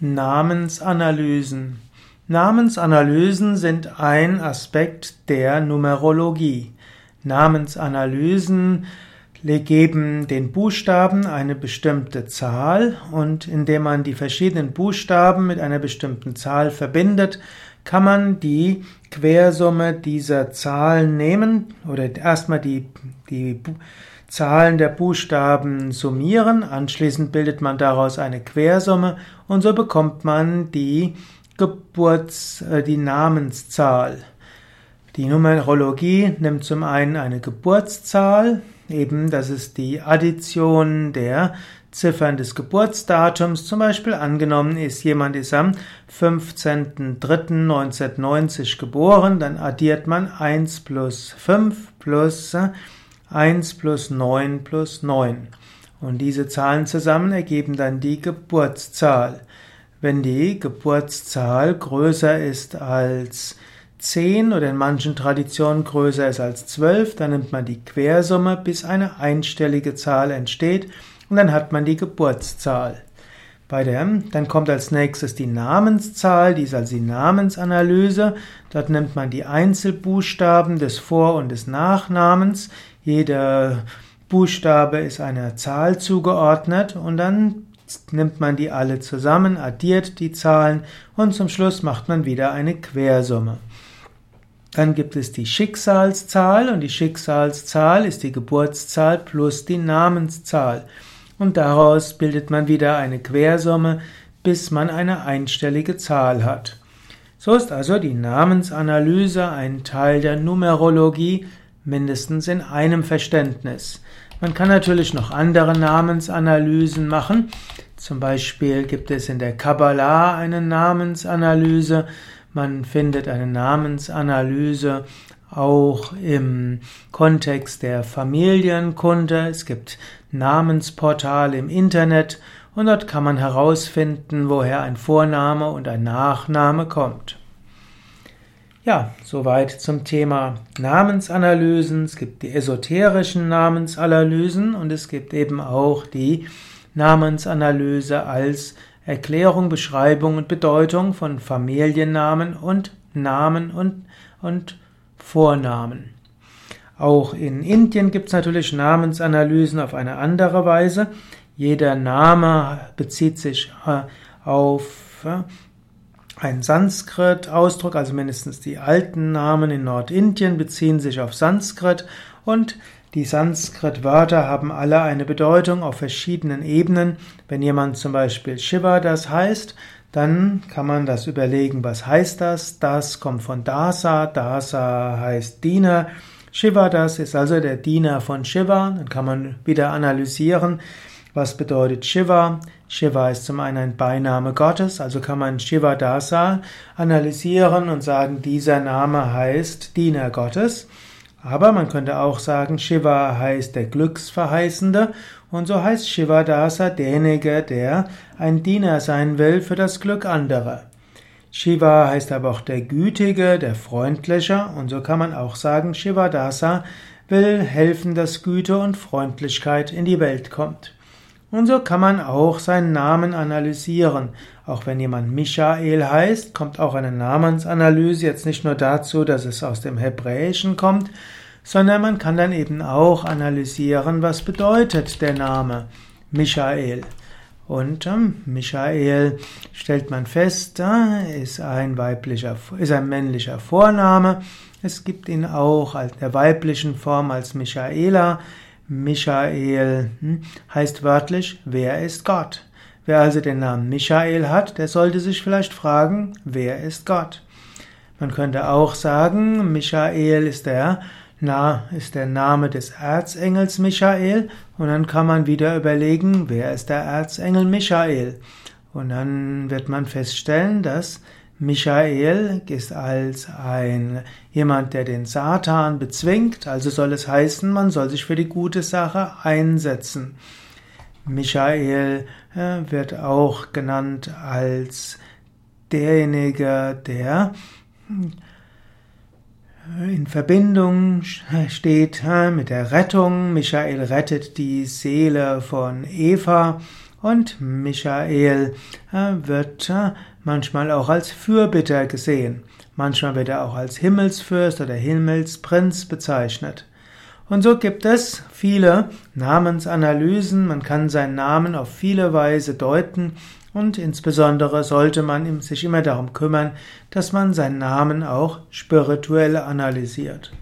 Namensanalysen. Namensanalysen sind ein Aspekt der Numerologie. Namensanalysen geben den Buchstaben eine bestimmte Zahl und indem man die verschiedenen Buchstaben mit einer bestimmten Zahl verbindet, kann man die Quersumme dieser Zahlen nehmen oder erstmal die, die Zahlen der Buchstaben summieren, anschließend bildet man daraus eine Quersumme und so bekommt man die Geburts-, äh, die Namenszahl. Die Numerologie nimmt zum einen eine Geburtszahl, eben das ist die Addition der Ziffern des Geburtsdatums. Zum Beispiel angenommen ist jemand ist am 15.03.1990 geboren, dann addiert man 1 plus 5 plus 1 plus 9 plus 9. Und diese Zahlen zusammen ergeben dann die Geburtszahl. Wenn die Geburtszahl größer ist als 10 oder in manchen Traditionen größer ist als 12, dann nimmt man die Quersumme, bis eine einstellige Zahl entsteht und dann hat man die Geburtszahl. Bei der, dann kommt als nächstes die Namenszahl, die ist also die Namensanalyse. Dort nimmt man die Einzelbuchstaben des Vor- und des Nachnamens. Jeder Buchstabe ist einer Zahl zugeordnet und dann nimmt man die alle zusammen, addiert die Zahlen und zum Schluss macht man wieder eine Quersumme. Dann gibt es die Schicksalszahl und die Schicksalszahl ist die Geburtszahl plus die Namenszahl und daraus bildet man wieder eine Quersumme, bis man eine einstellige Zahl hat. So ist also die Namensanalyse ein Teil der Numerologie, mindestens in einem Verständnis. Man kann natürlich noch andere Namensanalysen machen. Zum Beispiel gibt es in der Kabbalah eine Namensanalyse. Man findet eine Namensanalyse auch im Kontext der Familienkunde. Es gibt Namensportale im Internet und dort kann man herausfinden, woher ein Vorname und ein Nachname kommt. Ja, soweit zum Thema Namensanalysen. Es gibt die esoterischen Namensanalysen und es gibt eben auch die Namensanalyse als Erklärung, Beschreibung und Bedeutung von Familiennamen und Namen und, und Vornamen. Auch in Indien gibt es natürlich Namensanalysen auf eine andere Weise. Jeder Name bezieht sich äh, auf einen Sanskrit-Ausdruck, also mindestens die alten Namen in Nordindien beziehen sich auf Sanskrit und die Sanskrit-Wörter haben alle eine Bedeutung auf verschiedenen Ebenen. Wenn jemand zum Beispiel Shiva das heißt, dann kann man das überlegen, was heißt das? Das kommt von Dasa, Dasa heißt Diener. Shiva, das ist also der Diener von Shiva. Dann kann man wieder analysieren, was bedeutet Shiva. Shiva ist zum einen ein Beiname Gottes, also kann man Shiva Dasa analysieren und sagen, dieser Name heißt Diener Gottes. Aber man könnte auch sagen, Shiva heißt der Glücksverheißende und so heißt Shivadasa derjenige, der ein Diener sein will für das Glück anderer. Shiva heißt aber auch der Gütige, der Freundliche und so kann man auch sagen, Shivadasa will helfen, dass Güte und Freundlichkeit in die Welt kommt. Und so kann man auch seinen Namen analysieren. Auch wenn jemand Michael heißt, kommt auch eine Namensanalyse jetzt nicht nur dazu, dass es aus dem Hebräischen kommt, sondern man kann dann eben auch analysieren, was bedeutet der Name Michael. Und ähm, Michael stellt man fest, äh, ist ein weiblicher, ist ein männlicher Vorname. Es gibt ihn auch als der weiblichen Form als Michaela. Michael hm, heißt wörtlich, wer ist Gott? Wer also den Namen Michael hat, der sollte sich vielleicht fragen, wer ist Gott? Man könnte auch sagen, Michael ist der, na, ist der Name des Erzengels Michael und dann kann man wieder überlegen, wer ist der Erzengel Michael? Und dann wird man feststellen, dass Michael ist als ein jemand, der den Satan bezwingt, also soll es heißen, man soll sich für die gute Sache einsetzen. Michael äh, wird auch genannt als derjenige, der äh, in Verbindung steht äh, mit der Rettung. Michael rettet die Seele von Eva Und Michael äh, wird äh, manchmal auch als Fürbitter gesehen. Manchmal wird er auch als Himmelsfürst oder Himmelsprinz bezeichnet. Und so gibt es viele Namensanalysen, man kann seinen Namen auf viele Weise deuten und insbesondere sollte man sich immer darum kümmern, dass man seinen Namen auch spirituell analysiert.